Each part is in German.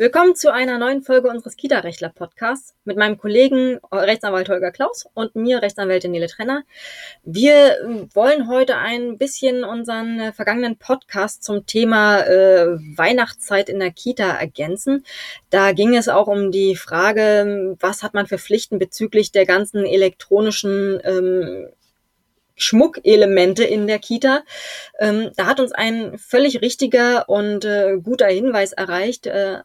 Willkommen zu einer neuen Folge unseres Kita-Rechtler-Podcasts mit meinem Kollegen Rechtsanwalt Holger Klaus und mir Rechtsanwältin Nele Trenner. Wir wollen heute ein bisschen unseren vergangenen Podcast zum Thema äh, Weihnachtszeit in der Kita ergänzen. Da ging es auch um die Frage, was hat man für Pflichten bezüglich der ganzen elektronischen ähm, Schmuckelemente in der Kita. Ähm, da hat uns ein völlig richtiger und äh, guter Hinweis erreicht. Äh,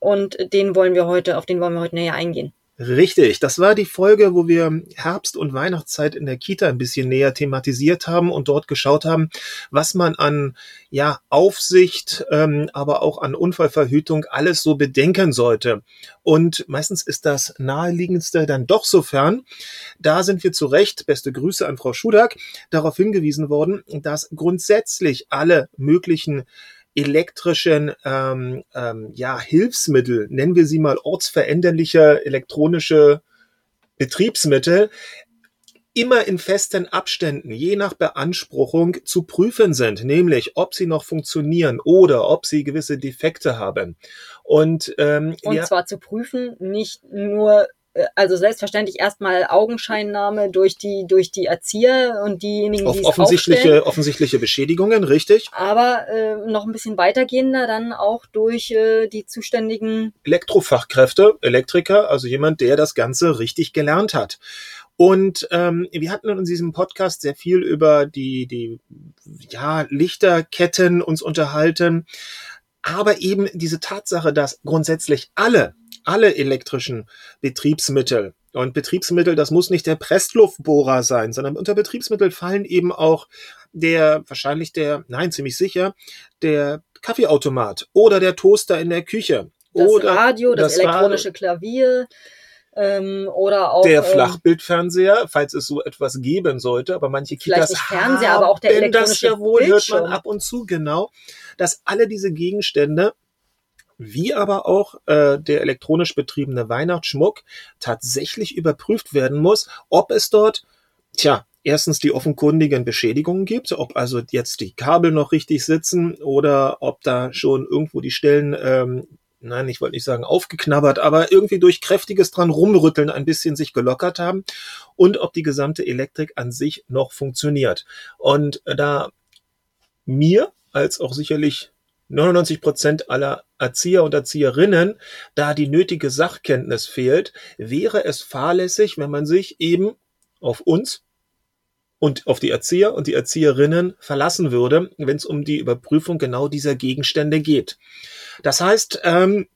und den wollen wir heute, auf den wollen wir heute näher eingehen. Richtig, das war die Folge, wo wir Herbst- und Weihnachtszeit in der Kita ein bisschen näher thematisiert haben und dort geschaut haben, was man an ja Aufsicht, ähm, aber auch an Unfallverhütung alles so bedenken sollte. Und meistens ist das naheliegendste dann doch sofern. Da sind wir zu Recht, beste Grüße an Frau Schudak, darauf hingewiesen worden, dass grundsätzlich alle möglichen elektrischen ähm, ähm, ja, Hilfsmittel, nennen wir sie mal ortsveränderliche elektronische Betriebsmittel, immer in festen Abständen, je nach Beanspruchung, zu prüfen sind, nämlich ob sie noch funktionieren oder ob sie gewisse Defekte haben. Und, ähm, und ja, zwar zu prüfen, nicht nur also selbstverständlich erstmal Augenscheinnahme durch die durch die Erzieher und diejenigen, die es offensichtliche offensichtliche Beschädigungen, richtig? Aber äh, noch ein bisschen weitergehender dann auch durch äh, die zuständigen Elektrofachkräfte, Elektriker, also jemand, der das Ganze richtig gelernt hat. Und ähm, wir hatten in diesem Podcast sehr viel über die die ja Lichterketten uns unterhalten, aber eben diese Tatsache, dass grundsätzlich alle alle elektrischen Betriebsmittel. Und Betriebsmittel, das muss nicht der Pressluftbohrer sein, sondern unter Betriebsmittel fallen eben auch der, wahrscheinlich der, nein, ziemlich sicher, der Kaffeeautomat oder der Toaster in der Küche. Das oder Radio, das, das elektronische Radio. Klavier. Ähm, oder auch der ähm, Flachbildfernseher, falls es so etwas geben sollte, aber manche Kitas nicht Fernseher, aber auch der elektronische das ja wohl Bildschirm. hört man ab und zu genau, dass alle diese Gegenstände wie aber auch äh, der elektronisch betriebene Weihnachtsschmuck tatsächlich überprüft werden muss, ob es dort, tja, erstens die offenkundigen Beschädigungen gibt, ob also jetzt die Kabel noch richtig sitzen oder ob da schon irgendwo die Stellen, ähm, nein, ich wollte nicht sagen aufgeknabbert, aber irgendwie durch kräftiges dran rumrütteln ein bisschen sich gelockert haben und ob die gesamte Elektrik an sich noch funktioniert. Und da mir als auch sicherlich 99 Prozent aller Erzieher und Erzieherinnen da die nötige Sachkenntnis fehlt, wäre es fahrlässig, wenn man sich eben auf uns und auf die Erzieher und die Erzieherinnen verlassen würde, wenn es um die Überprüfung genau dieser Gegenstände geht. Das heißt, ähm,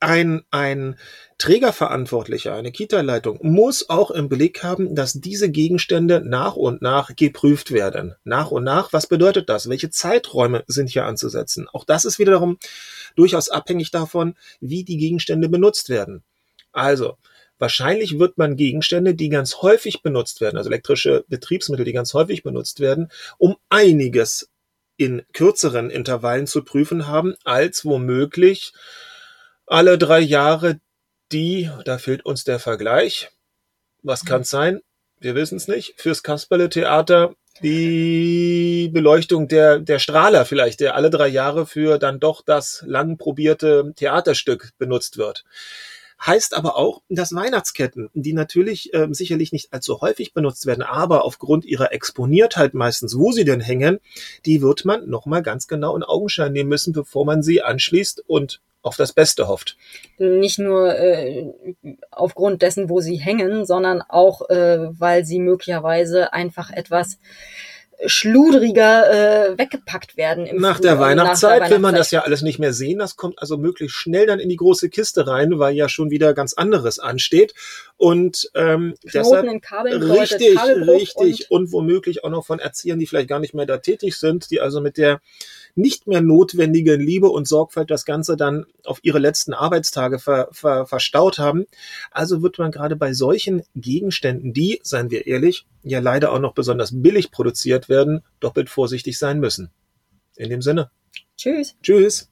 ein, ein Trägerverantwortlicher, eine Kita-Leitung muss auch im Blick haben, dass diese Gegenstände nach und nach geprüft werden. Nach und nach, was bedeutet das? Welche Zeiträume sind hier anzusetzen? Auch das ist wiederum durchaus abhängig davon, wie die Gegenstände benutzt werden. Also, wahrscheinlich wird man Gegenstände, die ganz häufig benutzt werden, also elektrische Betriebsmittel, die ganz häufig benutzt werden, um einiges in kürzeren Intervallen zu prüfen haben, als womöglich alle drei Jahre die, da fehlt uns der Vergleich. Was kann es sein? Wir wissen es nicht. Fürs Kasperle-Theater die Beleuchtung der, der Strahler vielleicht, der alle drei Jahre für dann doch das lang probierte Theaterstück benutzt wird. Heißt aber auch, dass Weihnachtsketten, die natürlich äh, sicherlich nicht allzu häufig benutzt werden, aber aufgrund ihrer Exponiertheit meistens, wo sie denn hängen, die wird man nochmal ganz genau in Augenschein nehmen müssen, bevor man sie anschließt und auf das Beste hofft. Nicht nur äh, aufgrund dessen, wo sie hängen, sondern auch, äh, weil sie möglicherweise einfach etwas schludriger äh, weggepackt werden. Im nach, der Weihnachtszeit, nach der Weihnachtszeit will man das ja alles nicht mehr sehen. Das kommt also möglichst schnell dann in die große Kiste rein, weil ja schon wieder ganz anderes ansteht. Und ähm, deshalb in Kabeln richtig, richtig und, und womöglich auch noch von Erziehern, die vielleicht gar nicht mehr da tätig sind, die also mit der nicht mehr notwendige Liebe und Sorgfalt das Ganze dann auf ihre letzten Arbeitstage ver, ver, verstaut haben. Also wird man gerade bei solchen Gegenständen, die, seien wir ehrlich, ja leider auch noch besonders billig produziert werden, doppelt vorsichtig sein müssen. In dem Sinne. Tschüss. Tschüss.